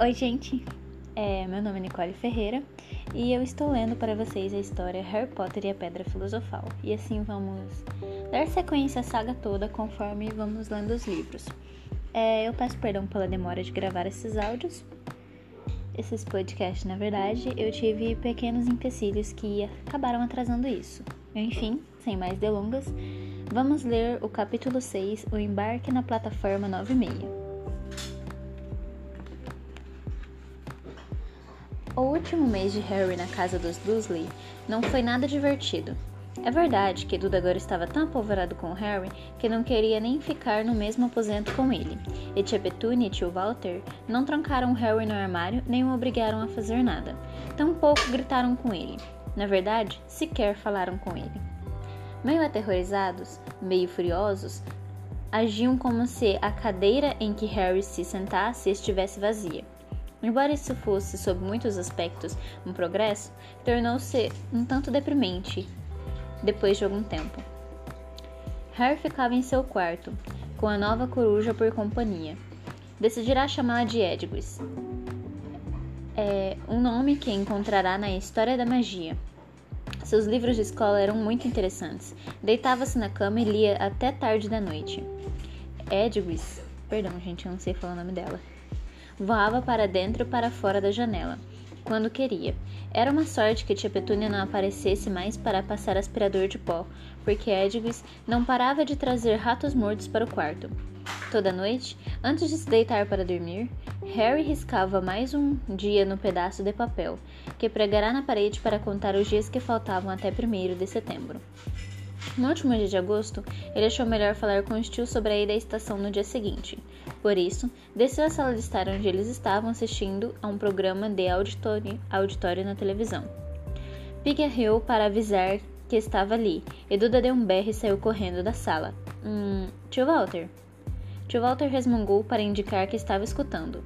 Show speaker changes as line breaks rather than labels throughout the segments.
Oi, gente. É, meu nome é Nicole Ferreira e eu estou lendo para vocês a história Harry Potter e a Pedra Filosofal. E assim vamos dar sequência à saga toda conforme vamos lendo os livros. É, eu peço perdão pela demora de gravar esses áudios, esses podcasts, na verdade. Eu tive pequenos empecilhos que acabaram atrasando isso. Enfim, sem mais delongas, vamos ler o capítulo 6, O Embarque na Plataforma 96. Último mês de Harry na casa dos Dursley não foi nada divertido. É verdade que Duda agora estava tão apavorado com Harry que não queria nem ficar no mesmo aposento com ele. E tia Petunia e tio Walter não trancaram Harry no armário nem o obrigaram a fazer nada. Tampouco gritaram com ele. Na verdade, sequer falaram com ele. Meio aterrorizados, meio furiosos, agiam como se a cadeira em que Harry se sentasse estivesse vazia. Embora isso fosse, sob muitos aspectos, um progresso, tornou-se um tanto deprimente depois de algum tempo. Harry ficava em seu quarto, com a nova coruja por companhia. Decidirá chamá-la de Edwis. É um nome que encontrará na história da magia. Seus livros de escola eram muito interessantes. Deitava-se na cama e lia até tarde da noite. Edwis, perdão, gente, eu não sei falar o nome dela voava para dentro e para fora da janela, quando queria. Era uma sorte que tia Petúnia não aparecesse mais para passar aspirador de pó, porque Edwis não parava de trazer ratos mortos para o quarto. Toda noite, antes de se deitar para dormir, Harry riscava mais um dia no pedaço de papel, que pregará na parede para contar os dias que faltavam até 1 de setembro. No último dia de agosto, ele achou melhor falar com os tios sobre a ida à estação no dia seguinte. Por isso, desceu à sala de estar onde eles estavam assistindo a um programa de auditório, auditório na televisão. Pig riu para avisar que estava ali, e Duda deu um berro e saiu correndo da sala. Hum, tio Walter. Tio Walter resmungou para indicar que estava escutando.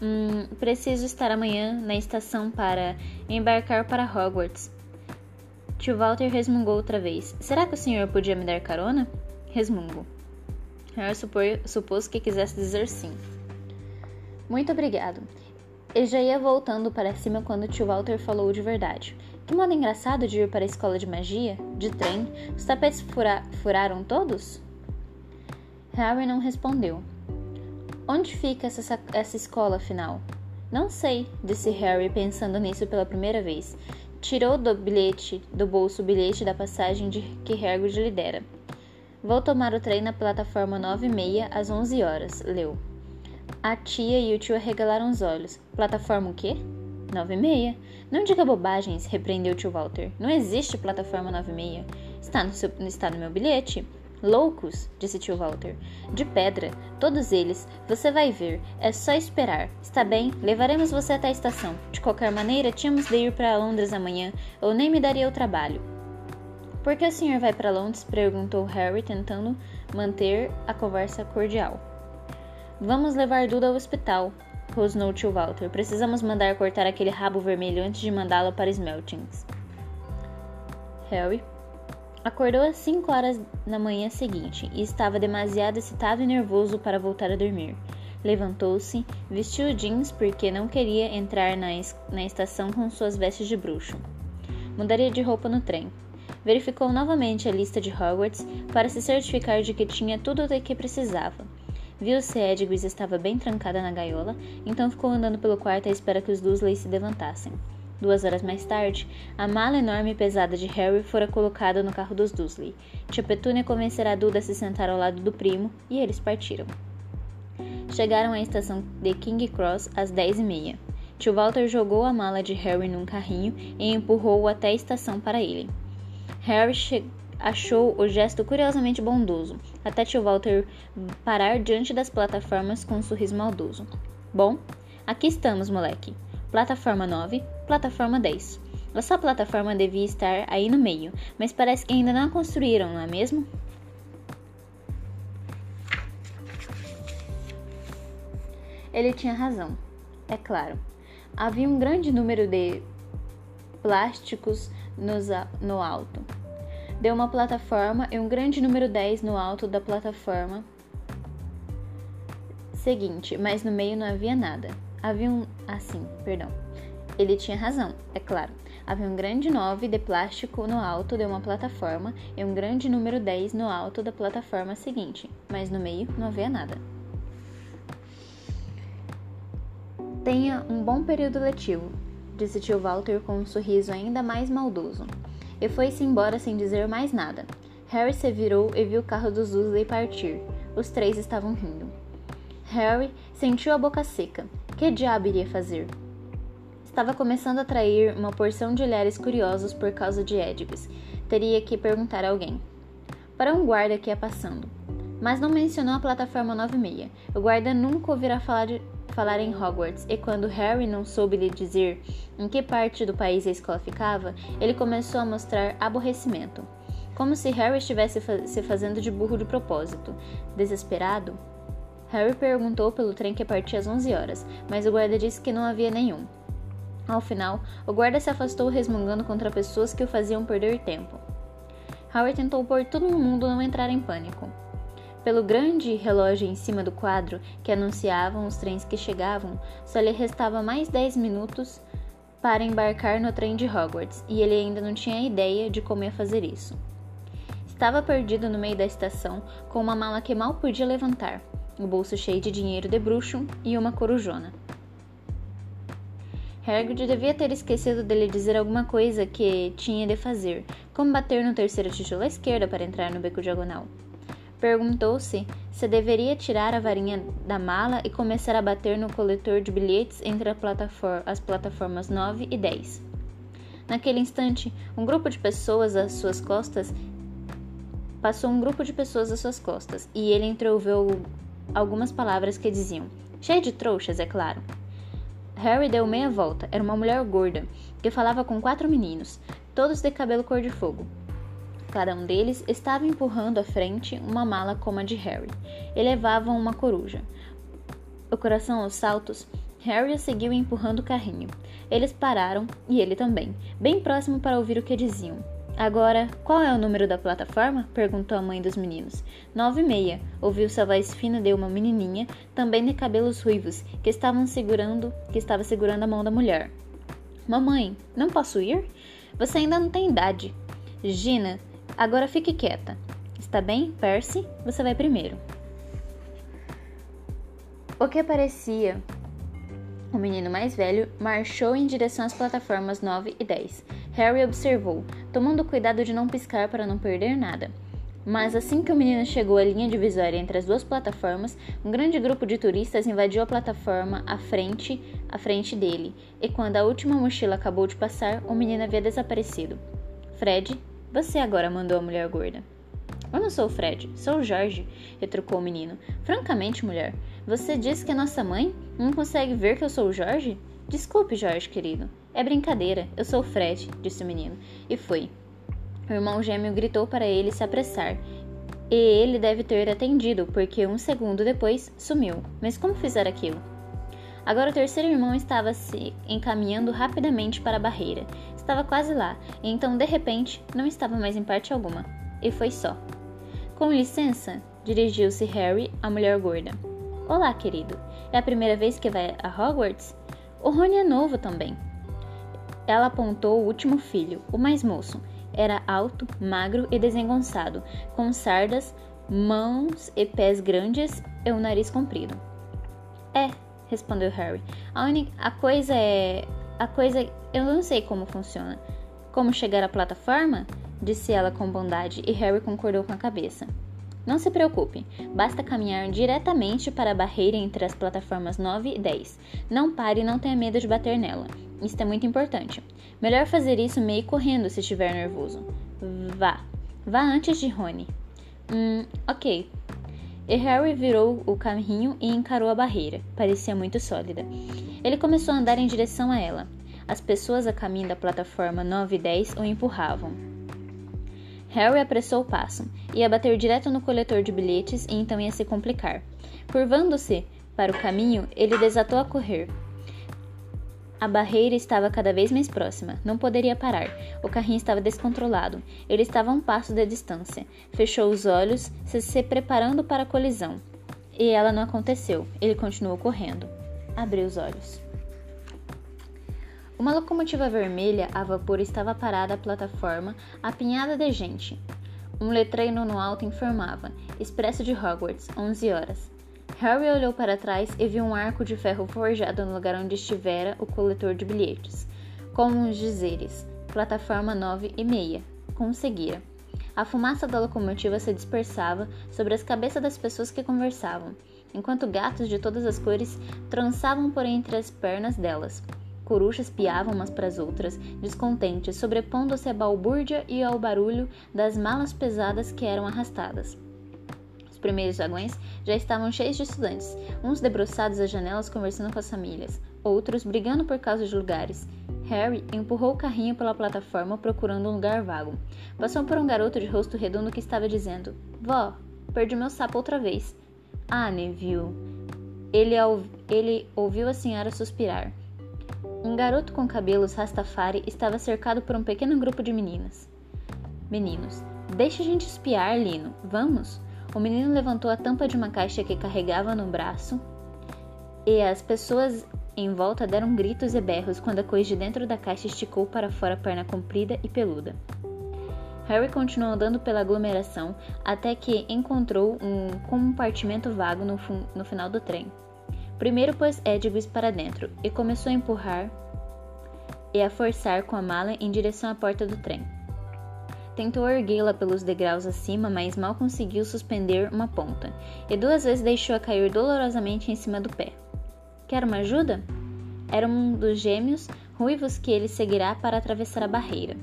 Hum, preciso estar amanhã na estação para embarcar para Hogwarts. Tio Walter resmungou outra vez. Será que o senhor podia me dar carona? Resmungo. Harry supôs que quisesse dizer sim. Muito obrigado. Ele já ia voltando para cima quando tio Walter falou de verdade. Que modo engraçado de ir para a escola de magia? De trem? Os tapetes fura furaram todos? Harry não respondeu. Onde fica essa, essa escola, afinal? Não sei, disse Harry, pensando nisso pela primeira vez. Tirou do bilhete do bolso o bilhete da passagem de que Hagrid lhe dera. Vou tomar o trem na plataforma 9 e meia às 11 horas, leu. A tia e o tio arregalaram os olhos. Plataforma o quê? 9 e meia. Não diga bobagens, repreendeu o tio Walter. Não existe plataforma 9 e meia. Está no, seu, está no meu bilhete. Loucos, disse tio Walter. De pedra, todos eles. Você vai ver. É só esperar. Está bem, levaremos você até a estação. De qualquer maneira, tínhamos de ir para Londres amanhã, ou nem me daria o trabalho. Por que o senhor vai para Londres? perguntou Harry, tentando manter a conversa cordial. Vamos levar Duda ao hospital, rosnou tio Walter. Precisamos mandar cortar aquele rabo vermelho antes de mandá-lo para Smeltings. Harry Acordou às 5 horas na manhã seguinte e estava demasiado excitado e nervoso para voltar a dormir. Levantou-se, vestiu jeans porque não queria entrar na, na estação com suas vestes de bruxo. Mudaria de roupa no trem. Verificou novamente a lista de Hogwarts para se certificar de que tinha tudo o que precisava. Viu se Edwis estava bem trancada na gaiola, então ficou andando pelo quarto à espera que os Dursley se levantassem. Duas horas mais tarde, a mala enorme e pesada de Harry fora colocada no carro dos Dursley. Tia Petúnia convencerá Duda a se sentar ao lado do primo e eles partiram. Chegaram à estação de King Cross às dez e meia. Tio Walter jogou a mala de Harry num carrinho e empurrou-o até a estação para ele. Harry achou o gesto curiosamente bondoso, até tio Walter parar diante das plataformas com um sorriso maldoso. Bom, aqui estamos, moleque. Plataforma 9, plataforma 10. Essa plataforma devia estar aí no meio, mas parece que ainda não a construíram, não é mesmo? Ele tinha razão, é claro. Havia um grande número de plásticos nos, no alto. Deu uma plataforma e um grande número 10 no alto da plataforma seguinte, mas no meio não havia nada. Havia um. Assim, perdão. Ele tinha razão, é claro. Havia um grande 9 de plástico no alto de uma plataforma e um grande número 10 no alto da plataforma seguinte, mas no meio não havia nada. Tenha um bom período letivo, disse tio Walter com um sorriso ainda mais maldoso. E foi-se embora sem dizer mais nada. Harry se virou e viu o carro dos Dursley partir. Os três estavam rindo. Harry sentiu a boca seca. Que diabo iria fazer? Estava começando a atrair uma porção de olhares curiosos por causa de Edgus. Teria que perguntar a alguém. Para um guarda que ia passando. Mas não mencionou a plataforma 96. O guarda nunca ouvirá falar, de, falar em Hogwarts, e quando Harry não soube lhe dizer em que parte do país a escola ficava, ele começou a mostrar aborrecimento. Como se Harry estivesse fa se fazendo de burro de propósito. Desesperado, Harry perguntou pelo trem que partia às 11 horas, mas o guarda disse que não havia nenhum. Ao final, o guarda se afastou resmungando contra pessoas que o faziam perder tempo. Harry tentou pôr todo mundo não entrar em pânico. Pelo grande relógio em cima do quadro que anunciavam os trens que chegavam, só lhe restava mais 10 minutos para embarcar no trem de Hogwarts, e ele ainda não tinha ideia de como ia fazer isso. Estava perdido no meio da estação, com uma mala que mal podia levantar, o bolso cheio de dinheiro de bruxo e uma corujona. Hagrid devia ter esquecido de lhe dizer alguma coisa que tinha de fazer, como bater no terceiro tijolo à esquerda para entrar no beco diagonal. Perguntou-se se deveria tirar a varinha da mala e começar a bater no coletor de bilhetes entre as plataformas 9 e 10. Naquele instante, um grupo de pessoas às suas costas passou um grupo de pessoas às suas costas e ele entreouviu algumas palavras que diziam: cheio de trouxas, é claro. Harry deu meia volta. Era uma mulher gorda que falava com quatro meninos, todos de cabelo cor-de-fogo. Cada um deles estava empurrando à frente uma mala como a de Harry e levavam uma coruja. O coração aos saltos, Harry seguiu empurrando o carrinho. Eles pararam e ele também, bem próximo para ouvir o que diziam. Agora, qual é o número da plataforma? perguntou a mãe dos meninos. Nove e meia, ouviu-se a voz fina de uma menininha, também de cabelos ruivos, que estavam segurando, que estava segurando a mão da mulher. Mamãe, não posso ir? Você ainda não tem idade. Gina, agora fique quieta. Está bem, Percy? Você vai primeiro. O que parecia o menino mais velho marchou em direção às plataformas 9 e 10. Harry observou, tomando cuidado de não piscar para não perder nada. Mas assim que o menino chegou à linha divisória entre as duas plataformas, um grande grupo de turistas invadiu a plataforma à frente, à frente dele, e quando a última mochila acabou de passar, o menino havia desaparecido. Fred, você agora mandou a mulher gorda. Eu não sou o Fred, sou o Jorge, retrucou o menino. Francamente, mulher, você disse que é nossa mãe? Não consegue ver que eu sou o Jorge? Desculpe, Jorge, querido. É brincadeira, eu sou o Fred, disse o menino. E foi. O irmão gêmeo gritou para ele se apressar. E ele deve ter atendido, porque um segundo depois sumiu. Mas como fizer aquilo? Agora o terceiro irmão estava se encaminhando rapidamente para a barreira. Estava quase lá, e então, de repente, não estava mais em parte alguma. E foi só. Com licença, dirigiu-se Harry à mulher gorda. Olá, querido. É a primeira vez que vai a Hogwarts? O Rony é novo também. Ela apontou o último filho, o mais moço. Era alto, magro e desengonçado, com sardas, mãos e pés grandes e o um nariz comprido. É, respondeu Harry. A, única, a coisa é. A coisa. Eu não sei como funciona. Como chegar à plataforma? disse ela com bondade, e Harry concordou com a cabeça. Não se preocupe, basta caminhar diretamente para a barreira entre as plataformas 9 e 10. Não pare e não tenha medo de bater nela. Isso é muito importante. Melhor fazer isso meio correndo se estiver nervoso. Vá. Vá antes de Rony. Hum, ok. E Harry virou o carrinho e encarou a barreira. Parecia muito sólida. Ele começou a andar em direção a ela. As pessoas a caminho da plataforma 9 e 10 o empurravam. Harry apressou o passo. Ia bater direto no coletor de bilhetes e então ia se complicar. Curvando-se para o caminho, ele desatou a correr. A barreira estava cada vez mais próxima. Não poderia parar. O carrinho estava descontrolado. Ele estava a um passo de distância. Fechou os olhos, se, preparando para a colisão. E ela não aconteceu. Ele continuou correndo. abriu os olhos. Uma locomotiva vermelha a vapor estava parada à plataforma, apinhada de gente. Um letreiro no alto informava: Expresso de Hogwarts, 11 horas. Harry olhou para trás e viu um arco de ferro forjado no lugar onde estivera o coletor de bilhetes, com uns dizeres: Plataforma 9 e meia. Conseguira. A fumaça da locomotiva se dispersava sobre as cabeças das pessoas que conversavam, enquanto gatos de todas as cores trançavam por entre as pernas delas corujas piavam umas para as outras, descontentes, sobrepondo-se à balbúrdia e ao barulho das malas pesadas que eram arrastadas. Os primeiros vagões já estavam cheios de estudantes, uns debruçados às janelas conversando com as famílias, outros brigando por causa de lugares. Harry empurrou o carrinho pela plataforma procurando um lugar vago. Passou por um garoto de rosto redondo que estava dizendo: Vó, perdi meu sapo outra vez. Ah, Neville. Ele, ele ouviu a senhora suspirar. Um garoto com cabelos rastafari estava cercado por um pequeno grupo de meninas. Meninos, deixe a gente espiar, Lino. Vamos? O menino levantou a tampa de uma caixa que carregava no braço e as pessoas em volta deram gritos e berros quando a coisa de dentro da caixa esticou para fora a perna comprida e peluda. Harry continuou andando pela aglomeração até que encontrou um compartimento vago no, no final do trem. Primeiro pôs Edgwis para dentro e começou a empurrar e a forçar com a mala em direção à porta do trem. Tentou erguê-la pelos degraus acima, mas mal conseguiu suspender uma ponta, e duas vezes deixou-a cair dolorosamente em cima do pé. Quer uma ajuda? Era um dos gêmeos ruivos que ele seguirá para atravessar a barreira.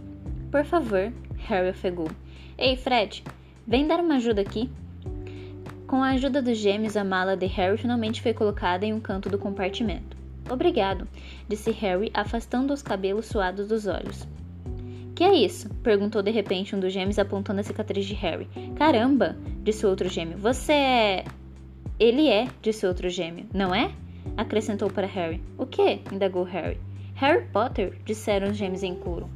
Por favor, Harry ofegou. Ei, Fred, vem dar uma ajuda aqui. Com a ajuda dos gêmeos, a mala de Harry finalmente foi colocada em um canto do compartimento. Obrigado, disse Harry, afastando os cabelos suados dos olhos. Que é isso? perguntou de repente um dos gêmeos, apontando a cicatriz de Harry. Caramba! disse o outro gêmeo. Você é. Ele é, disse o outro gêmeo. Não é? acrescentou para Harry. O que? indagou Harry. Harry Potter, disseram os gêmeos em coro.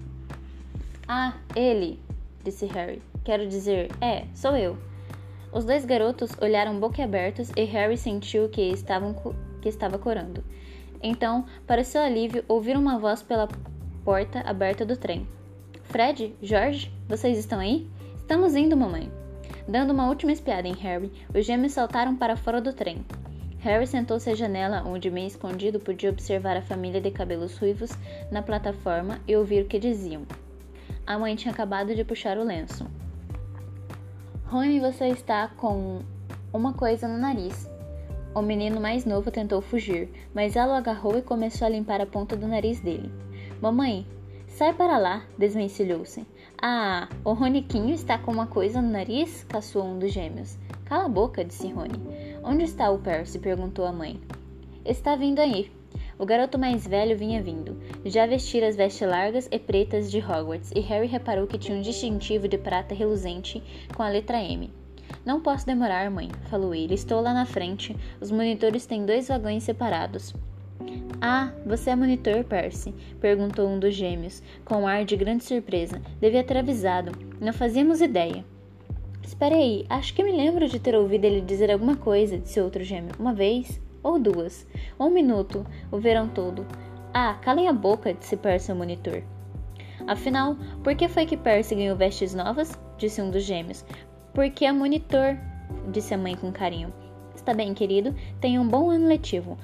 Ah, ele, disse Harry. Quero dizer, é, sou eu. Os dois garotos olharam boquiabertos e Harry sentiu que, estavam, que estava corando. Então, para seu alívio, ouviram uma voz pela porta aberta do trem. Fred, George, vocês estão aí? Estamos indo, mamãe. Dando uma última espiada em Harry, os gêmeos saltaram para fora do trem. Harry sentou-se à janela, onde bem escondido podia observar a família de cabelos ruivos na plataforma e ouvir o que diziam. A mãe tinha acabado de puxar o lenço. Rony, você está com uma coisa no nariz. O menino mais novo tentou fugir, mas ela o agarrou e começou a limpar a ponta do nariz dele. Mamãe, sai para lá, desvencilhou-se. Ah, o Roniquinho está com uma coisa no nariz? caçou um dos gêmeos. Cala a boca, disse Rony. Onde está o Percy? perguntou a mãe. Está vindo aí, o garoto mais velho vinha vindo. Já vestira as vestes largas e pretas de Hogwarts, e Harry reparou que tinha um distintivo de prata reluzente com a letra M. Não posso demorar, mãe, falou ele. Estou lá na frente. Os monitores têm dois vagões separados. Ah, você é monitor, Percy? perguntou um dos gêmeos, com um ar de grande surpresa. Devia ter avisado. Não fazíamos ideia. Espere aí, acho que me lembro de ter ouvido ele dizer alguma coisa, disse outro gêmeo. Uma vez ou duas. Um minuto, o verão todo. Ah, calem a boca, disse Percy ao monitor. Afinal, por que foi que Percy ganhou vestes novas? disse um dos gêmeos. Porque é monitor, disse a mãe com carinho. Está bem, querido, tenha um bom ano letivo.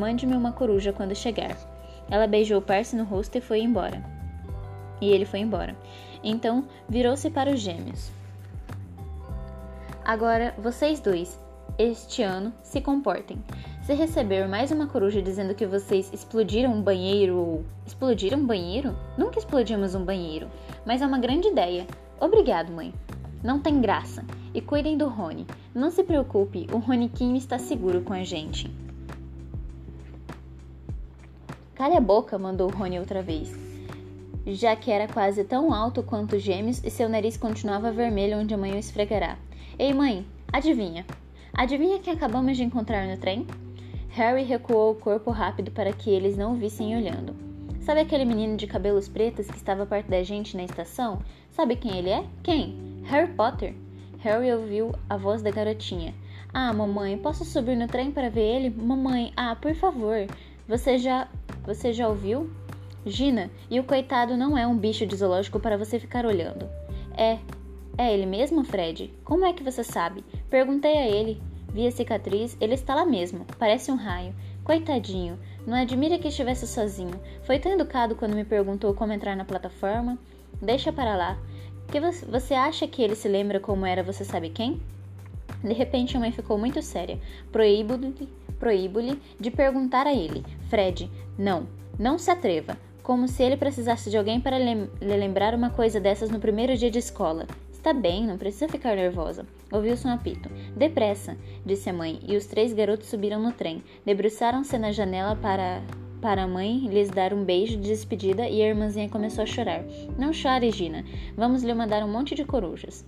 Mande-me mande uma coruja quando chegar. Ela beijou Percy no rosto e foi embora. E ele foi embora. Então, virou-se para os gêmeos. Agora, vocês dois, este ano se comportem. Se receber mais uma coruja dizendo que vocês explodiram um banheiro ou explodiram um banheiro, nunca explodimos um banheiro, mas é uma grande ideia. Obrigado, mãe. Não tem graça. E cuidem do Rony. Não se preocupe, o Roniquinho está seguro com a gente. Cale a boca, mandou Rony outra vez, já que era quase tão alto quanto os gêmeos e seu nariz continuava vermelho onde a mãe o esfregará. Ei, mãe, adivinha? Adivinha quem acabamos de encontrar no trem? Harry recuou o corpo rápido para que eles não o vissem olhando. Sabe aquele menino de cabelos pretos que estava perto da gente na estação? Sabe quem ele é? Quem? Harry Potter. Harry ouviu a voz da garotinha. Ah, mamãe, posso subir no trem para ver ele? Mamãe, ah, por favor. Você já. Você já ouviu? Gina, e o coitado não é um bicho de zoológico para você ficar olhando. É. É ele mesmo, Fred? Como é que você sabe? Perguntei a ele. Vi a cicatriz, ele está lá mesmo. Parece um raio. Coitadinho. Não admira que estivesse sozinho. Foi tão educado quando me perguntou como entrar na plataforma. Deixa para lá. Que você acha que ele se lembra como era você sabe quem? De repente a mãe ficou muito séria. Proíbo-lhe proíbo de perguntar a ele. Fred, não, não se atreva. Como se ele precisasse de alguém para lhe lembrar uma coisa dessas no primeiro dia de escola. Está bem, não precisa ficar nervosa. Ouviu-se um apito. Depressa, disse a mãe, e os três garotos subiram no trem. Debruçaram-se na janela para para a mãe lhes dar um beijo de despedida e a irmãzinha começou a chorar. Não chore, Gina. Vamos lhe mandar um monte de corujas.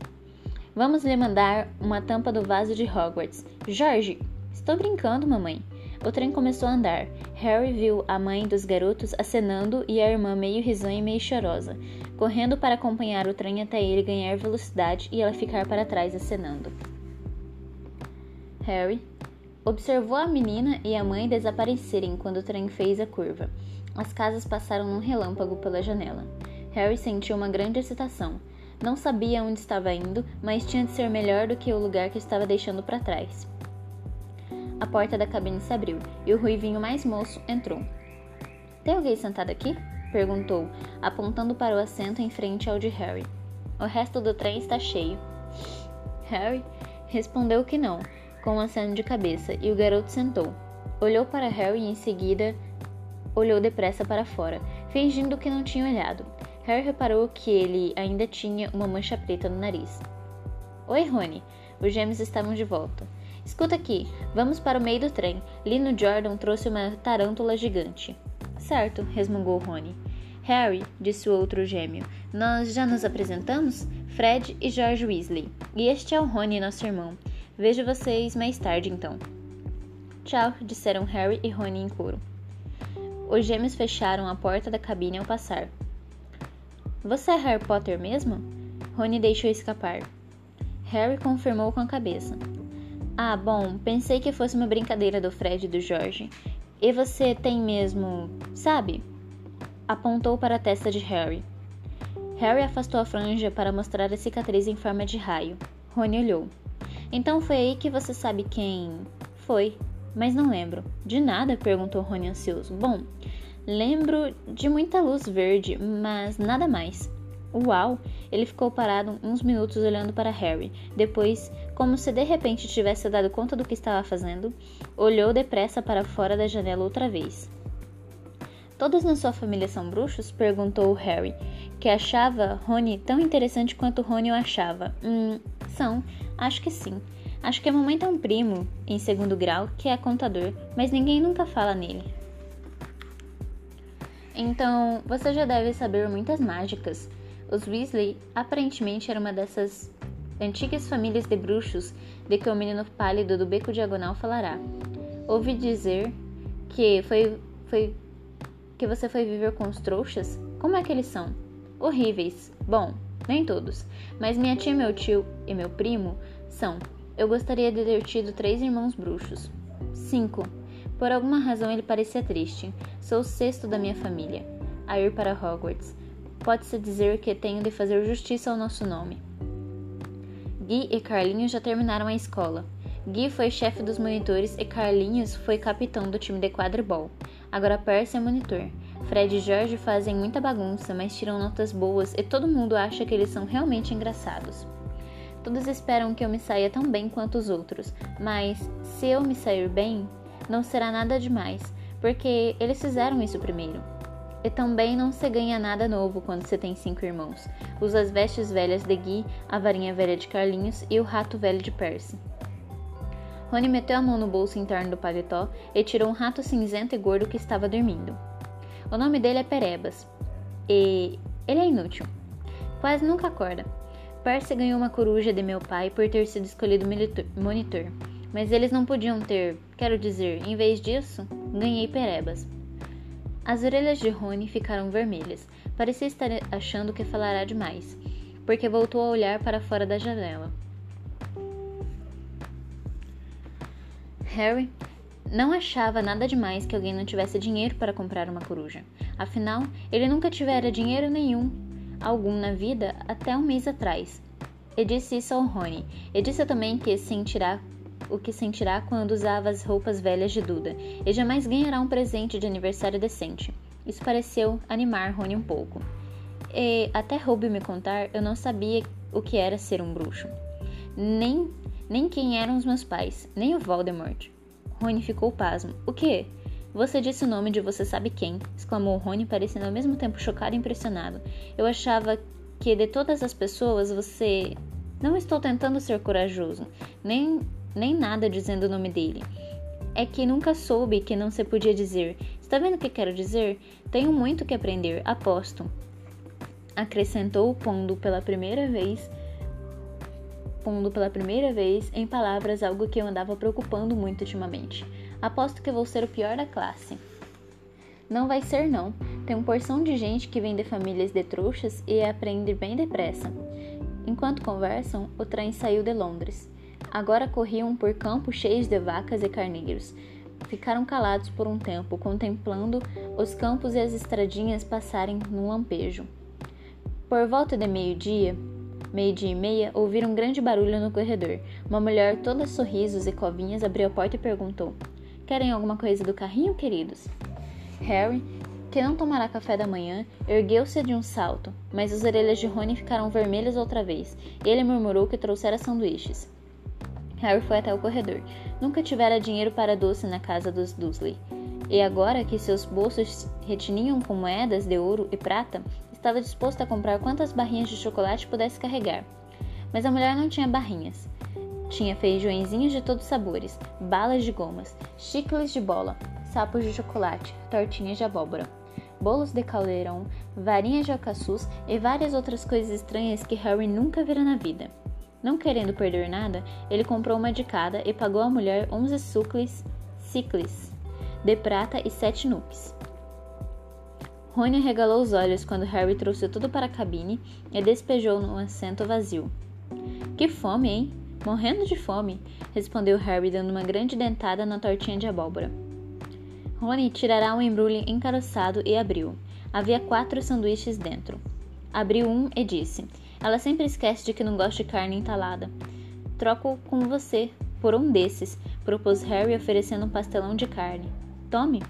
Vamos lhe mandar uma tampa do vaso de Hogwarts. Jorge! Estou brincando, mamãe. O trem começou a andar. Harry viu a mãe dos garotos acenando e a irmã meio risonha e meio chorosa, correndo para acompanhar o trem até ele ganhar velocidade e ela ficar para trás acenando. Harry observou a menina e a mãe desaparecerem quando o trem fez a curva. As casas passaram num relâmpago pela janela. Harry sentiu uma grande excitação. Não sabia onde estava indo, mas tinha de ser melhor do que o lugar que estava deixando para trás. A porta da cabine se abriu e o ruivinho mais moço entrou. Tem alguém sentado aqui? perguntou, apontando para o assento em frente ao de Harry. O resto do trem está cheio. Harry respondeu que não, com um aceno de cabeça, e o garoto sentou. Olhou para Harry e em seguida olhou depressa para fora, fingindo que não tinha olhado. Harry reparou que ele ainda tinha uma mancha preta no nariz. Oi, Rony. Os gêmeos estavam de volta. Escuta aqui, vamos para o meio do trem. Lino Jordan trouxe uma tarântula gigante. Certo, resmungou Rony. Harry, disse o outro gêmeo, nós já nos apresentamos? Fred e George Weasley. E este é o Rony, nosso irmão. Vejo vocês mais tarde, então. Tchau, disseram Harry e Rony em coro. Os gêmeos fecharam a porta da cabine ao passar. Você é Harry Potter mesmo? Rony deixou escapar. Harry confirmou com a cabeça. Ah, bom, pensei que fosse uma brincadeira do Fred e do Jorge. E você tem mesmo. sabe? Apontou para a testa de Harry. Harry afastou a franja para mostrar a cicatriz em forma de raio. Rony olhou. Então foi aí que você sabe quem. Foi, mas não lembro. De nada? perguntou Rony ansioso. Bom, lembro de muita luz verde, mas nada mais. Uau! Ele ficou parado uns minutos olhando para Harry. Depois, como se de repente tivesse dado conta do que estava fazendo, olhou depressa para fora da janela outra vez. Todos na sua família são bruxos? perguntou Harry, que achava Rony tão interessante quanto Rony o achava. Hum, são. Acho que sim. Acho que a mamãe tem um primo, em segundo grau, que é contador, mas ninguém nunca fala nele. Então, você já deve saber muitas mágicas. Os Weasley aparentemente eram uma dessas antigas famílias de bruxos de que o menino pálido do beco diagonal falará. Ouvi dizer que foi, foi que você foi viver com os trouxas? Como é que eles são? Horríveis. Bom, nem todos, mas minha tia, meu tio e meu primo são. Eu gostaria de ter tido três irmãos bruxos. Cinco. Por alguma razão ele parecia triste. Sou o sexto da minha família a ir para Hogwarts pode-se dizer que tenho de fazer justiça ao nosso nome. Gui e Carlinhos já terminaram a escola. Gui foi chefe dos monitores e Carlinhos foi capitão do time de quadribol. Agora Percy é monitor. Fred e Jorge fazem muita bagunça, mas tiram notas boas e todo mundo acha que eles são realmente engraçados. Todos esperam que eu me saia tão bem quanto os outros, mas se eu me sair bem, não será nada demais, porque eles fizeram isso primeiro. E também não se ganha nada novo quando se tem cinco irmãos. Usa as vestes velhas de Gui, a varinha velha de Carlinhos e o rato velho de Percy. Rony meteu a mão no bolso interno do paletó e tirou um rato cinzento e gordo que estava dormindo. O nome dele é Perebas. E ele é inútil. Quase nunca acorda. Percy ganhou uma coruja de meu pai por ter sido escolhido monitor, mas eles não podiam ter, quero dizer, em vez disso, ganhei Perebas. As orelhas de Rony ficaram vermelhas. Parecia estar achando que falará demais, porque voltou a olhar para fora da janela. Harry não achava nada demais que alguém não tivesse dinheiro para comprar uma coruja. Afinal, ele nunca tivera dinheiro nenhum, algum na vida, até um mês atrás. E disse isso ao Rony. E disse também que sentirá o que sentirá quando usava as roupas velhas de Duda, e jamais ganhará um presente de aniversário decente. Isso pareceu animar Rony um pouco. E até Ruby me contar, eu não sabia o que era ser um bruxo. Nem, nem quem eram os meus pais, nem o Voldemort. Rony ficou pasmo. O quê? Você disse o nome de você sabe quem? exclamou Rony, parecendo ao mesmo tempo chocado e impressionado. Eu achava que de todas as pessoas você. Não estou tentando ser corajoso, nem, nem nada dizendo o nome dele. É que nunca soube que não se podia dizer. Está vendo o que quero dizer? Tenho muito que aprender, aposto. Acrescentou, pondo pela primeira vez pondo pela primeira vez em palavras algo que eu andava preocupando muito ultimamente. Aposto que vou ser o pior da classe. Não vai ser não. Tem uma porção de gente que vem de famílias de trouxas e aprende bem depressa. Enquanto conversam, o trem saiu de Londres. Agora corriam por campos cheios de vacas e carneiros. Ficaram calados por um tempo, contemplando os campos e as estradinhas passarem num lampejo. Por volta de meio-dia, meio-dia e meia, ouviram um grande barulho no corredor. Uma mulher, toda sorrisos e covinhas, abriu a porta e perguntou: Querem alguma coisa do carrinho, queridos? Harry, que não tomará café da manhã, ergueu-se de um salto, mas as orelhas de Rony ficaram vermelhas outra vez, ele murmurou que trouxera sanduíches. Harry foi até o corredor. Nunca tivera dinheiro para doce na casa dos Dursley. E agora que seus bolsos retiniam com moedas de ouro e prata, estava disposto a comprar quantas barrinhas de chocolate pudesse carregar. Mas a mulher não tinha barrinhas. Tinha feijõezinhos de todos os sabores, balas de gomas, chicles de bola, sapos de chocolate, tortinhas de abóbora, bolos de caldeirão, varinhas de alcaçuz e várias outras coisas estranhas que Harry nunca vira na vida. Não querendo perder nada, ele comprou uma de cada e pagou à mulher onze sucles, cicles de prata e sete nukes. Rony regalou os olhos quando Harry trouxe tudo para a cabine e despejou no assento vazio. Que fome, hein? Morrendo de fome, respondeu Harry dando uma grande dentada na tortinha de abóbora. Rony tirará um embrulho encaroçado e abriu. Havia quatro sanduíches dentro. Abriu um e disse: Ela sempre esquece de que não gosta de carne entalada. Troco com você por um desses, propôs Harry oferecendo um pastelão de carne. Tome!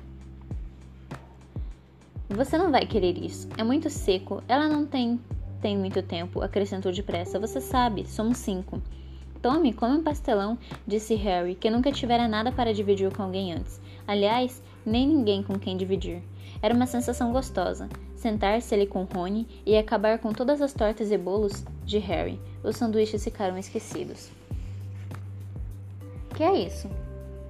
Você não vai querer isso. É muito seco. Ela não tem tem muito tempo, acrescentou depressa. Você sabe, somos cinco. Tome, come um pastelão, disse Harry, que nunca tivera nada para dividir com alguém antes. Aliás, nem ninguém com quem dividir. Era uma sensação gostosa. Sentar-se ali com Rony e acabar com todas as tortas e bolos de Harry. Os sanduíches ficaram esquecidos. Que é isso?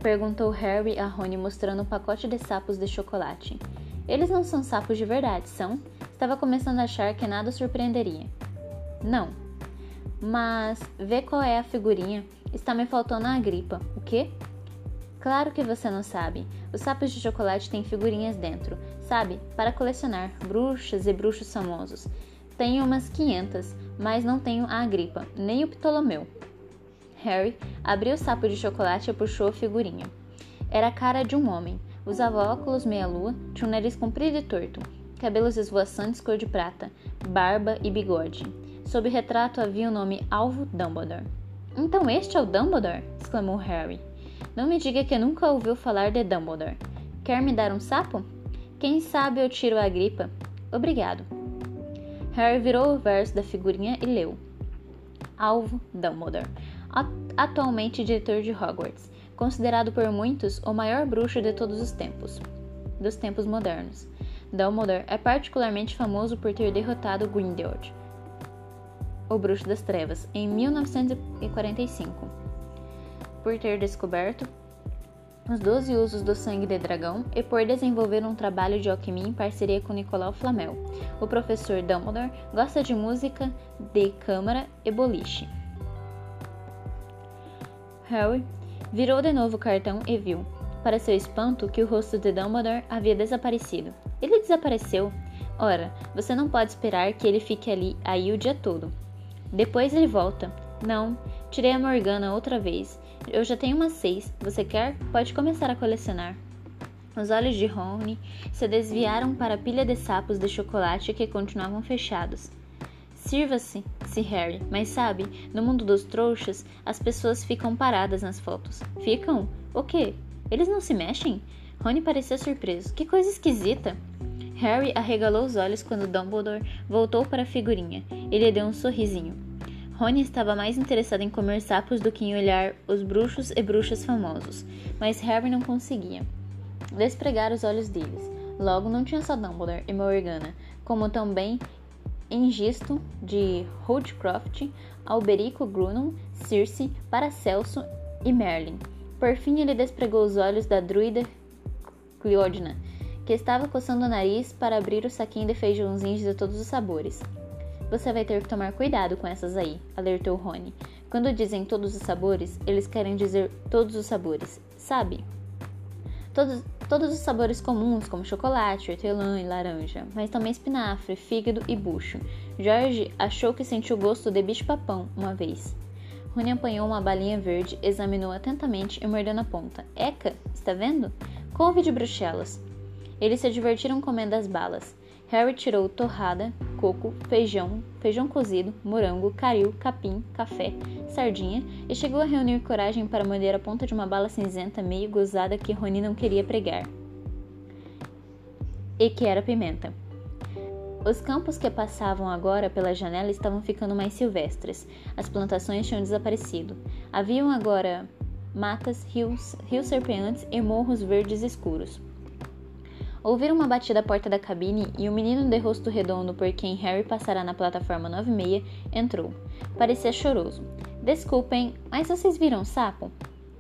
Perguntou Harry a Rony mostrando um pacote de sapos de chocolate. Eles não são sapos de verdade, são? Estava começando a achar que nada surpreenderia. Não. Mas vê qual é a figurinha. Está me faltando a gripa. O quê? Claro que você não sabe. Os sapos de chocolate têm figurinhas dentro, sabe? Para colecionar bruxas e bruxos famosos. Tenho umas 500, mas não tenho a gripa, nem o Ptolomeu. Harry abriu o sapo de chocolate e puxou a figurinha. Era a cara de um homem. Usava óculos meia-lua, tinha um nariz comprido e torto, cabelos esvoaçantes cor de prata, barba e bigode. Sob o retrato havia o nome Alvo Dumbledore. Então este é o Dumbledore? exclamou Harry. Não me diga que nunca ouviu falar de Dumbledore. Quer me dar um sapo? Quem sabe eu tiro a gripa. Obrigado. Harry virou o verso da figurinha e leu. Alvo Dumbledore, atualmente diretor de Hogwarts considerado por muitos o maior bruxo de todos os tempos, dos tempos modernos. Dumbledore é particularmente famoso por ter derrotado Grindelwald, o Bruxo das Trevas, em 1945, por ter descoberto os 12 usos do sangue de dragão e por desenvolver um trabalho de alquimia em parceria com Nicolau Flamel. O professor Dumbledore gosta de música de câmara e boliche. Harry Virou de novo o cartão e viu, para seu espanto, que o rosto de Dumbledore havia desaparecido. Ele desapareceu? Ora, você não pode esperar que ele fique ali aí o dia todo. Depois ele volta. Não, Tirei a Morgana outra vez. Eu já tenho umas seis. Você quer? Pode começar a colecionar. Os olhos de Rony se desviaram para a pilha de sapos de chocolate que continuavam fechados. Sirva-se, se Harry, mas sabe, no mundo dos trouxas, as pessoas ficam paradas nas fotos. Ficam? O quê? Eles não se mexem? Rony parecia surpreso. Que coisa esquisita! Harry arregalou os olhos quando Dumbledore voltou para a figurinha. Ele deu um sorrisinho. Rony estava mais interessado em comer sapos do que em olhar os bruxos e bruxas famosos, mas Harry não conseguia despregar os olhos deles. Logo, não tinha só Dumbledore e Morgana, como também Engisto de Holdcroft, Alberico Grunum, Circe, Paracelso e Merlin. Por fim, ele despregou os olhos da druida Cleodna, que estava coçando o nariz para abrir o saquinho de feijãozinhos de todos os sabores. Você vai ter que tomar cuidado com essas aí, alertou Rony. Quando dizem todos os sabores, eles querem dizer todos os sabores, sabe? Todos, todos os sabores comuns, como chocolate, hortelã e laranja, mas também espinafre, fígado e bucho. Jorge achou que sentiu o gosto de bicho-papão uma vez. Rony apanhou uma balinha verde, examinou atentamente e mordeu na ponta. Eca, está vendo? Couve de bruxelas. Eles se divertiram comendo as balas. Harry tirou torrada, coco, feijão, feijão cozido, morango, caril, capim, café, sardinha e chegou a reunir coragem para morder a ponta de uma bala cinzenta meio gozada que Rony não queria pregar. E que era pimenta. Os campos que passavam agora pela janela estavam ficando mais silvestres. As plantações tinham desaparecido. Haviam agora matas, rios, rios serpeantes e morros verdes escuros. Ouviram uma batida à porta da cabine e o um menino de rosto redondo por quem Harry passará na plataforma 96 entrou. Parecia choroso. Desculpem, mas vocês viram o sapo?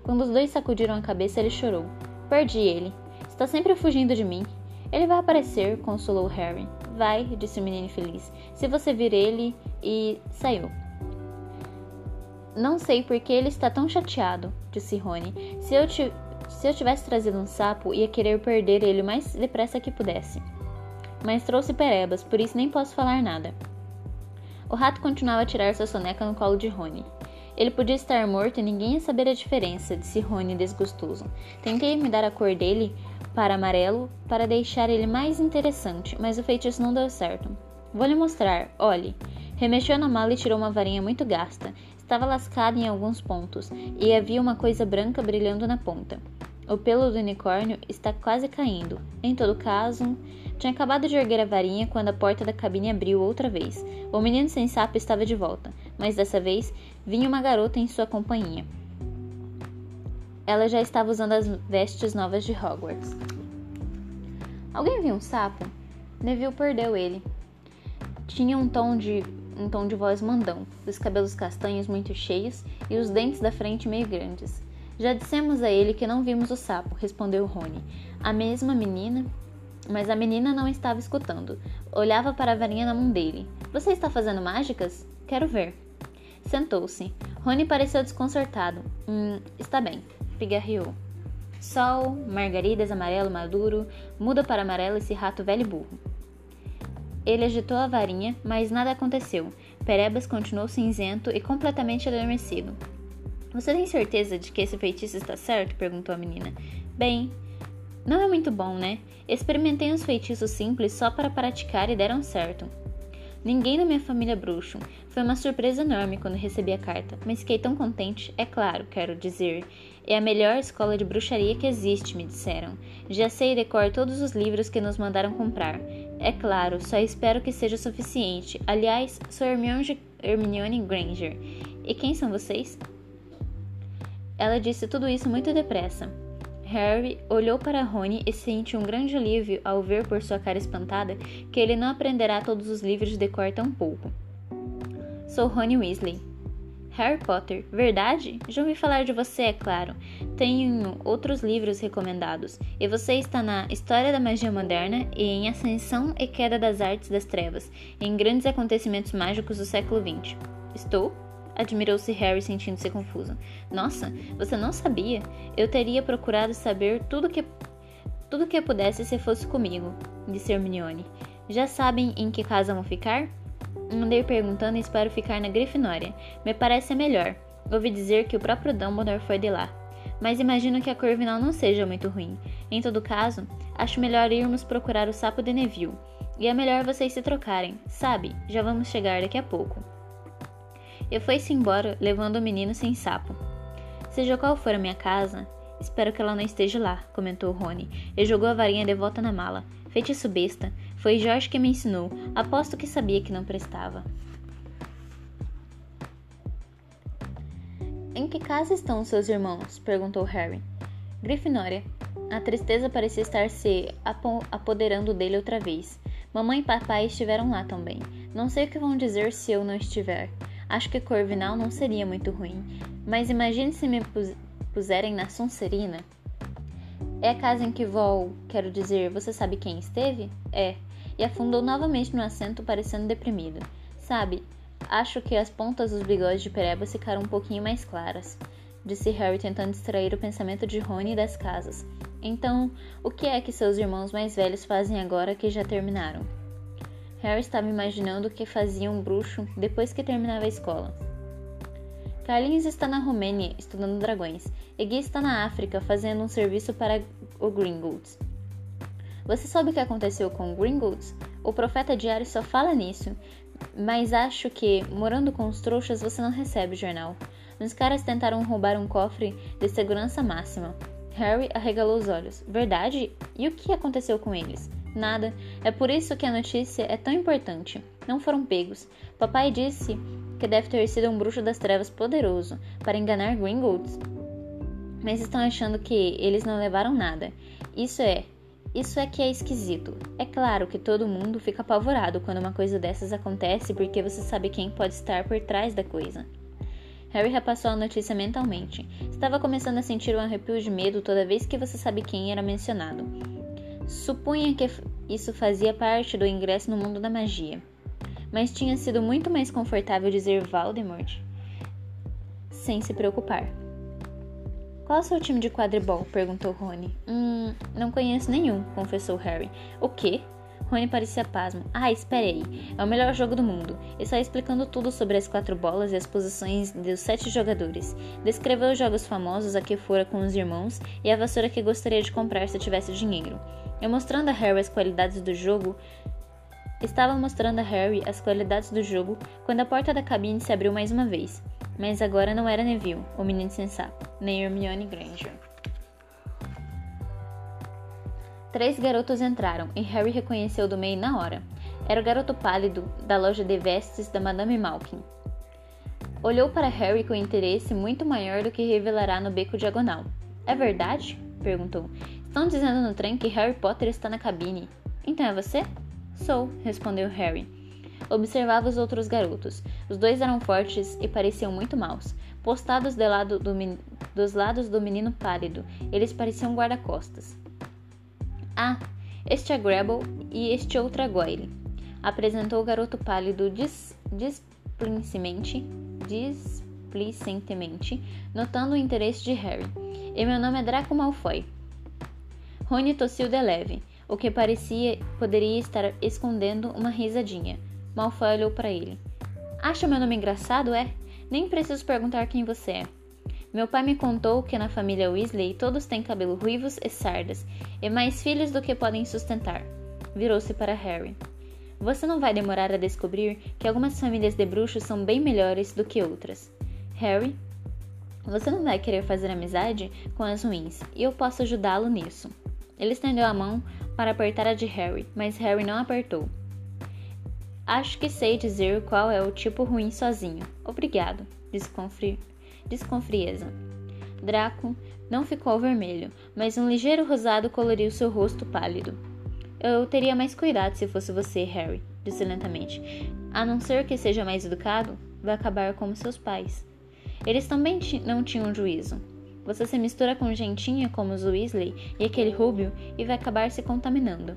Quando os dois sacudiram a cabeça, ele chorou. Perdi ele. Está sempre fugindo de mim. Ele vai aparecer, consolou Harry. Vai, disse o menino feliz. Se você vir ele e saiu. Não sei por que ele está tão chateado, disse Rony. Se eu te se eu tivesse trazido um sapo, ia querer perder ele o mais depressa que pudesse. Mas trouxe perebas, por isso nem posso falar nada. O rato continuava a tirar sua soneca no colo de Rony. Ele podia estar morto e ninguém ia saber a diferença, disse Rony desgostoso. Tentei me dar a cor dele para amarelo para deixar ele mais interessante, mas o feitiço não deu certo. Vou lhe mostrar, olhe. Remexeu na mala e tirou uma varinha muito gasta. Estava lascada em alguns pontos e havia uma coisa branca brilhando na ponta. O pelo do unicórnio está quase caindo. Em todo caso, tinha acabado de erguer a varinha quando a porta da cabine abriu outra vez. O menino sem sapo estava de volta, mas dessa vez vinha uma garota em sua companhia. Ela já estava usando as vestes novas de Hogwarts. Alguém viu um sapo? Neville perdeu ele. Tinha um tom de um tom de voz mandão, os cabelos castanhos muito cheios e os dentes da frente meio grandes. Já dissemos a ele que não vimos o sapo, respondeu Rony. A mesma menina. Mas a menina não estava escutando. Olhava para a varinha na mão dele. Você está fazendo mágicas? Quero ver. Sentou-se. Rony pareceu desconcertado. Hum, está bem. Pigarreou. Sol, margaridas amarelo maduro, muda para amarelo esse rato velho burro. Ele agitou a varinha, mas nada aconteceu. Perebas continuou cinzento e completamente adormecido. Você tem certeza de que esse feitiço está certo? perguntou a menina. Bem, não é muito bom, né? Experimentei uns feitiços simples só para praticar e deram certo. Ninguém na minha família é bruxo. Foi uma surpresa enorme quando recebi a carta, mas fiquei tão contente. É claro, quero dizer. É a melhor escola de bruxaria que existe, me disseram. Já sei decor todos os livros que nos mandaram comprar. É claro, só espero que seja suficiente. Aliás, sou Hermione, Hermione Granger. E quem são vocês? Ela disse tudo isso muito depressa. Harry olhou para Rony e sentiu um grande alívio ao ver por sua cara espantada que ele não aprenderá todos os livros de cor tão pouco. Sou Rony Weasley. Harry Potter, verdade? Já ouvi falar de você, é claro. Tenho outros livros recomendados. E você está na História da Magia Moderna e em Ascensão e Queda das Artes das Trevas, em grandes acontecimentos mágicos do século XX. Estou? Admirou-se Harry, sentindo-se confuso. Nossa, você não sabia? Eu teria procurado saber tudo que tudo que pudesse se fosse comigo, disse Hermione. Já sabem em que casa vão ficar? Andei perguntando e espero ficar na Grifinória. Me parece melhor. Ouvi dizer que o próprio Dumbledore foi de lá. Mas imagino que a Corvinal não seja muito ruim. Em todo caso, acho melhor irmos procurar o sapo de Neville. E é melhor vocês se trocarem. Sabe, já vamos chegar daqui a pouco. E foi-se embora, levando o menino sem sapo. Seja qual for a minha casa, espero que ela não esteja lá, comentou Rony, e jogou a varinha de volta na mala. Feitiço besta. Foi Jorge que me ensinou. Aposto que sabia que não prestava. Em que casa estão seus irmãos? perguntou Harry. Grifinória. A tristeza parecia estar se apoderando dele outra vez. Mamãe e papai estiveram lá também. Não sei o que vão dizer se eu não estiver. Acho que Corvinal não seria muito ruim. Mas imagine se me puserem na Sonserina. É a casa em que Vol, quero dizer, você sabe quem esteve? É. E afundou novamente no assento, parecendo deprimido. Sabe, acho que as pontas dos bigodes de Pereba ficaram um pouquinho mais claras, disse Harry tentando distrair o pensamento de Rony das casas. Então, o que é que seus irmãos mais velhos fazem agora que já terminaram? Harry estava imaginando o que fazia um bruxo depois que terminava a escola. Carlinhos está na Romênia estudando dragões. E Gui está na África fazendo um serviço para o Gringotts. Você sabe o que aconteceu com Gringotts? O profeta diário só fala nisso. Mas acho que, morando com os trouxas, você não recebe o jornal. Os caras tentaram roubar um cofre de segurança máxima. Harry arregalou os olhos. Verdade? E o que aconteceu com eles? Nada. É por isso que a notícia é tão importante. Não foram pegos. Papai disse que deve ter sido um bruxo das trevas poderoso para enganar Gringotts. Mas estão achando que eles não levaram nada. Isso é, isso é que é esquisito. É claro que todo mundo fica apavorado quando uma coisa dessas acontece porque você sabe quem pode estar por trás da coisa. Harry repassou a notícia mentalmente. Estava começando a sentir um arrepio de medo toda vez que você sabe quem era mencionado. Supunha que isso fazia parte do ingresso no mundo da magia mas tinha sido muito mais confortável dizer Voldemort sem se preocupar. Qual é o seu time de quadribol? perguntou Rony. Hum, não conheço nenhum, confessou Harry. O quê? Rony parecia pasmo. Ah, espere aí. É o melhor jogo do mundo. Está explicando tudo sobre as quatro bolas e as posições dos sete jogadores. Descreveu os jogos famosos a que fora com os irmãos e a vassoura que gostaria de comprar se tivesse dinheiro. E mostrando a Harry as qualidades do jogo, Estava mostrando a Harry as qualidades do jogo quando a porta da cabine se abriu mais uma vez. Mas agora não era Neville, o menino sensato, nem Hermione Granger. Três garotos entraram e Harry reconheceu do meio na hora. Era o garoto pálido da loja de vestes da Madame Malkin. Olhou para Harry com interesse muito maior do que revelará no beco diagonal. É verdade? perguntou. Estão dizendo no trem que Harry Potter está na cabine. Então é você? Sou, respondeu Harry. Observava os outros garotos. Os dois eram fortes e pareciam muito maus. Postados lado do dos lados do menino pálido, eles pareciam guarda-costas. Ah, este é Grable e este outro é Goyle. Apresentou o garoto pálido dis, displicentemente, displicentemente, notando o interesse de Harry. E meu nome é Draco Malfoy. Rony tossiu de leve o que parecia poderia estar escondendo uma risadinha. Malfoy olhou para ele. Acha meu nome engraçado, é? Nem preciso perguntar quem você é. Meu pai me contou que na família Weasley todos têm cabelo ruivos e sardas, e mais filhos do que podem sustentar. Virou-se para Harry. Você não vai demorar a descobrir que algumas famílias de bruxos são bem melhores do que outras. Harry, você não vai querer fazer amizade com as ruins, e eu posso ajudá-lo nisso. Ele estendeu a mão para apertar a de Harry, mas Harry não apertou. Acho que sei dizer qual é o tipo ruim sozinho. Obrigado, disse com, com frieza. Draco não ficou vermelho, mas um ligeiro rosado coloriu seu rosto pálido. Eu teria mais cuidado se fosse você, Harry, disse lentamente. A não ser que seja mais educado, vai acabar como seus pais. Eles também não tinham juízo. Você se mistura com gentinha como os Weasley e aquele Rubio e vai acabar se contaminando.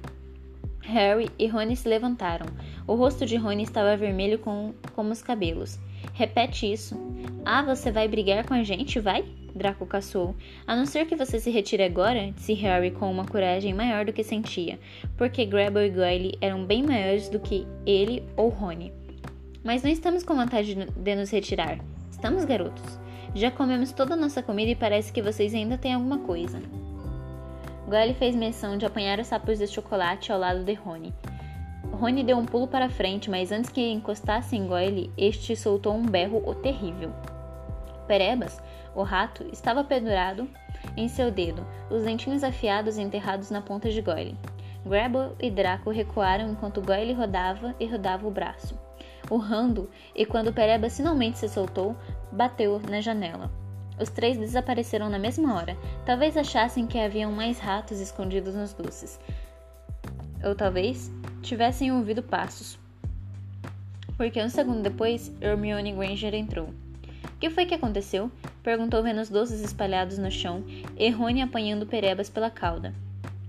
Harry e Rony se levantaram. O rosto de Rony estava vermelho com, como os cabelos. Repete isso. Ah, você vai brigar com a gente, vai? Draco caçou. A não ser que você se retire agora, disse Harry com uma coragem maior do que sentia, porque Grable e Goyle eram bem maiores do que ele ou Rony. Mas não estamos com vontade de nos retirar. Estamos, garotos? Já comemos toda a nossa comida e parece que vocês ainda têm alguma coisa. Goyle fez menção de apanhar os sapos de chocolate ao lado de Rony. Rony deu um pulo para frente, mas antes que encostasse em Goyle, este soltou um berro terrível. Perebas, o rato, estava pendurado em seu dedo, os dentinhos afiados enterrados na ponta de Goyle. Grabble e Draco recuaram enquanto Goyle rodava e rodava o braço, urrando, e quando Perebas finalmente se soltou, bateu na janela. Os três desapareceram na mesma hora. Talvez achassem que haviam mais ratos escondidos nos doces. Ou talvez tivessem ouvido passos. Porque um segundo depois, Hermione Granger entrou. O que foi que aconteceu? Perguntou vendo os doces espalhados no chão e Rony apanhando Perebas pela cauda.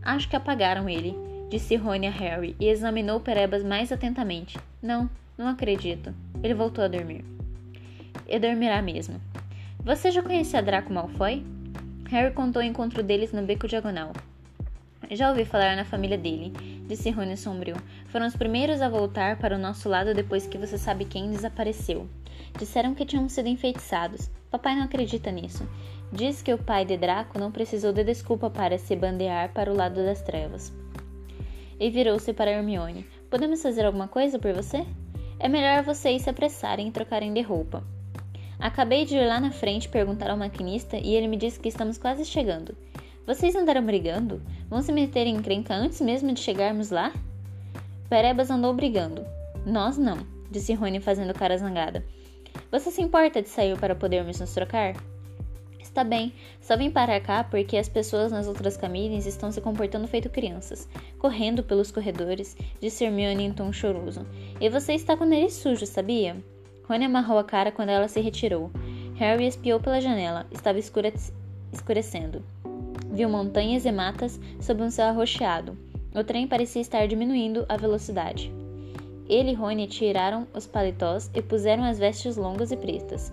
Acho que apagaram ele, disse Rony a Harry e examinou Perebas mais atentamente. Não, não acredito. Ele voltou a dormir. E dormirá mesmo. Você já conhecia Draco Malfoy? Harry contou o encontro deles no beco diagonal. Já ouvi falar na família dele, disse Rony sombrio. Foram os primeiros a voltar para o nosso lado depois que você sabe quem desapareceu. Disseram que tinham sido enfeitiçados. Papai não acredita nisso. Diz que o pai de Draco não precisou de desculpa para se bandear para o lado das trevas. E virou-se para Hermione. Podemos fazer alguma coisa por você? É melhor vocês se apressarem e trocarem de roupa. Acabei de ir lá na frente perguntar ao maquinista e ele me disse que estamos quase chegando. Vocês andaram brigando? Vão se meter em encrenca antes mesmo de chegarmos lá? Perebas andou brigando. Nós não, disse Rony fazendo cara zangada. Você se importa de sair para podermos nos trocar? Está bem, só vim parar cá porque as pessoas nas outras cabines estão se comportando feito crianças, correndo pelos corredores, disse Hermione em tom choroso. E você está com o nariz sujo, sabia? Rony amarrou a cara quando ela se retirou. Harry espiou pela janela. Estava escure... escurecendo. Viu montanhas e matas sob um céu arroxeado. O trem parecia estar diminuindo a velocidade. Ele e Rony tiraram os paletós e puseram as vestes longas e pretas.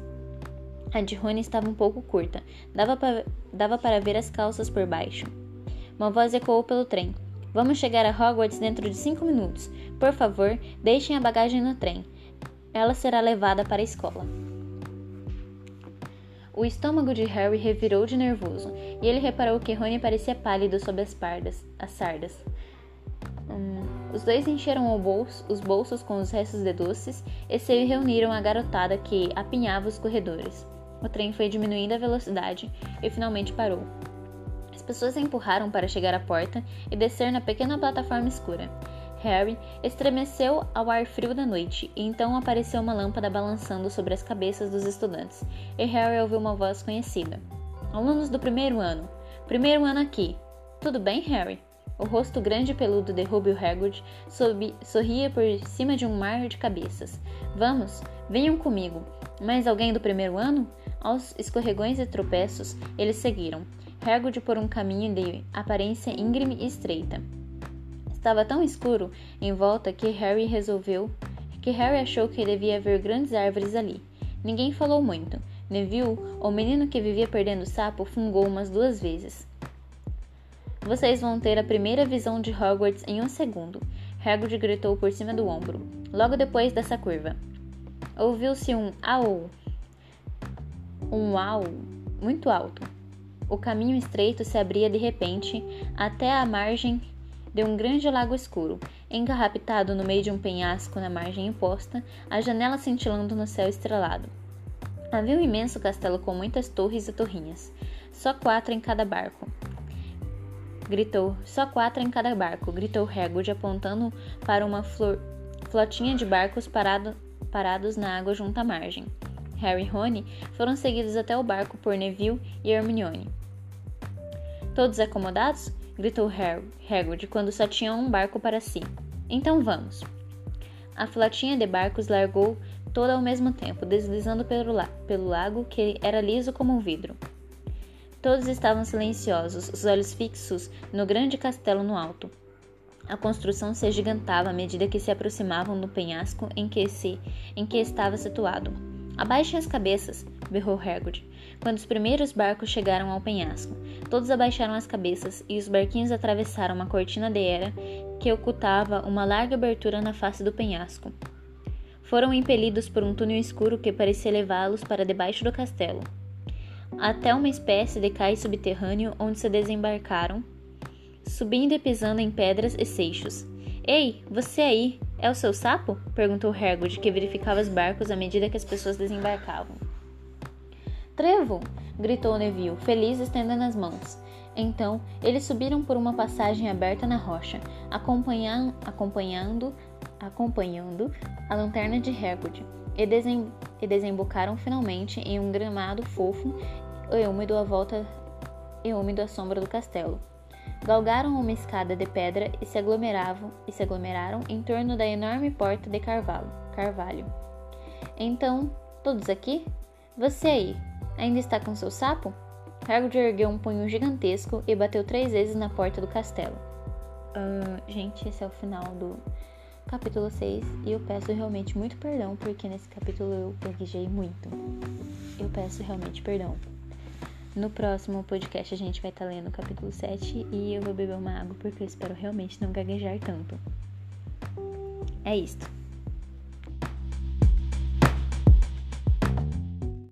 A de Rony estava um pouco curta. Dava, pra... Dava para ver as calças por baixo. Uma voz ecoou pelo trem. Vamos chegar a Hogwarts dentro de cinco minutos. Por favor, deixem a bagagem no trem ela será levada para a escola. O estômago de Harry revirou de nervoso, e ele reparou que Rony parecia pálido sob as pardas, as sardas. Hum, os dois encheram bolso, os bolsos com os restos de doces e se reuniram à garotada que apinhava os corredores. O trem foi diminuindo a velocidade e finalmente parou. As pessoas empurraram para chegar à porta e descer na pequena plataforma escura. Harry estremeceu ao ar frio da noite, e então apareceu uma lâmpada balançando sobre as cabeças dos estudantes, e Harry ouviu uma voz conhecida. Alunos do primeiro ano. Primeiro ano aqui. Tudo bem, Harry? O rosto grande e peludo de Rubio Hagrid sorria por cima de um mar de cabeças. Vamos, venham comigo. Mais alguém do primeiro ano? Aos escorregões e tropeços, eles seguiram. Hagrid por um caminho de aparência íngreme e estreita. Estava tão escuro em volta que Harry resolveu que Harry achou que devia haver grandes árvores ali. Ninguém falou muito. Neville, o menino que vivia perdendo sapo, fungou umas duas vezes. Vocês vão ter a primeira visão de Hogwarts em um segundo, Hagrid gritou por cima do ombro, logo depois dessa curva. Ouviu-se um au, um au muito alto. O caminho estreito se abria de repente até a margem de um grande lago escuro, encarrapitado no meio de um penhasco na margem imposta, a janela cintilando no céu estrelado. Havia um imenso castelo com muitas torres e torrinhas. Só quatro em cada barco. Gritou, só quatro em cada barco, gritou Hagrid apontando para uma flor, flotinha de barcos parado, parados na água junto à margem. Harry e Rony foram seguidos até o barco por Neville e Hermione. Todos acomodados? Gritou Hagrid quando só tinha um barco para si. Então vamos. A flotinha de barcos largou toda ao mesmo tempo, deslizando pelo, la pelo lago que era liso como um vidro. Todos estavam silenciosos, os olhos fixos no grande castelo no alto. A construção se agigantava à medida que se aproximavam do penhasco em que, se, em que estava situado. Abaixem as cabeças, berrou Hagrid. Quando os primeiros barcos chegaram ao penhasco, todos abaixaram as cabeças e os barquinhos atravessaram uma cortina de era que ocultava uma larga abertura na face do penhasco. Foram impelidos por um túnel escuro que parecia levá-los para debaixo do castelo. até uma espécie de cais subterrâneo onde se desembarcaram, subindo e pisando em pedras e seixos. Ei, você aí, é o seu sapo? perguntou Hergud, que verificava os barcos à medida que as pessoas desembarcavam. Trevo! Gritou Neville, feliz estendendo as mãos. Então, eles subiram por uma passagem aberta na rocha, acompanhando, acompanhando, a lanterna de Hergud, e, desem, e desembocaram finalmente em um gramado fofo e úmido à volta e úmido à sombra do castelo. Galgaram uma escada de pedra e se aglomeravam e se aglomeraram em torno da enorme porta de carvalho. carvalho. Então, todos aqui? Você aí, ainda está com seu sapo? Hagrid ergueu um punho gigantesco e bateu três vezes na porta do castelo. Uh, gente, esse é o final do capítulo 6 e eu peço realmente muito perdão porque nesse capítulo eu gaguejei muito. Eu peço realmente perdão. No próximo podcast a gente vai estar tá lendo o capítulo 7 e eu vou beber uma água porque eu espero realmente não gaguejar tanto. É isto.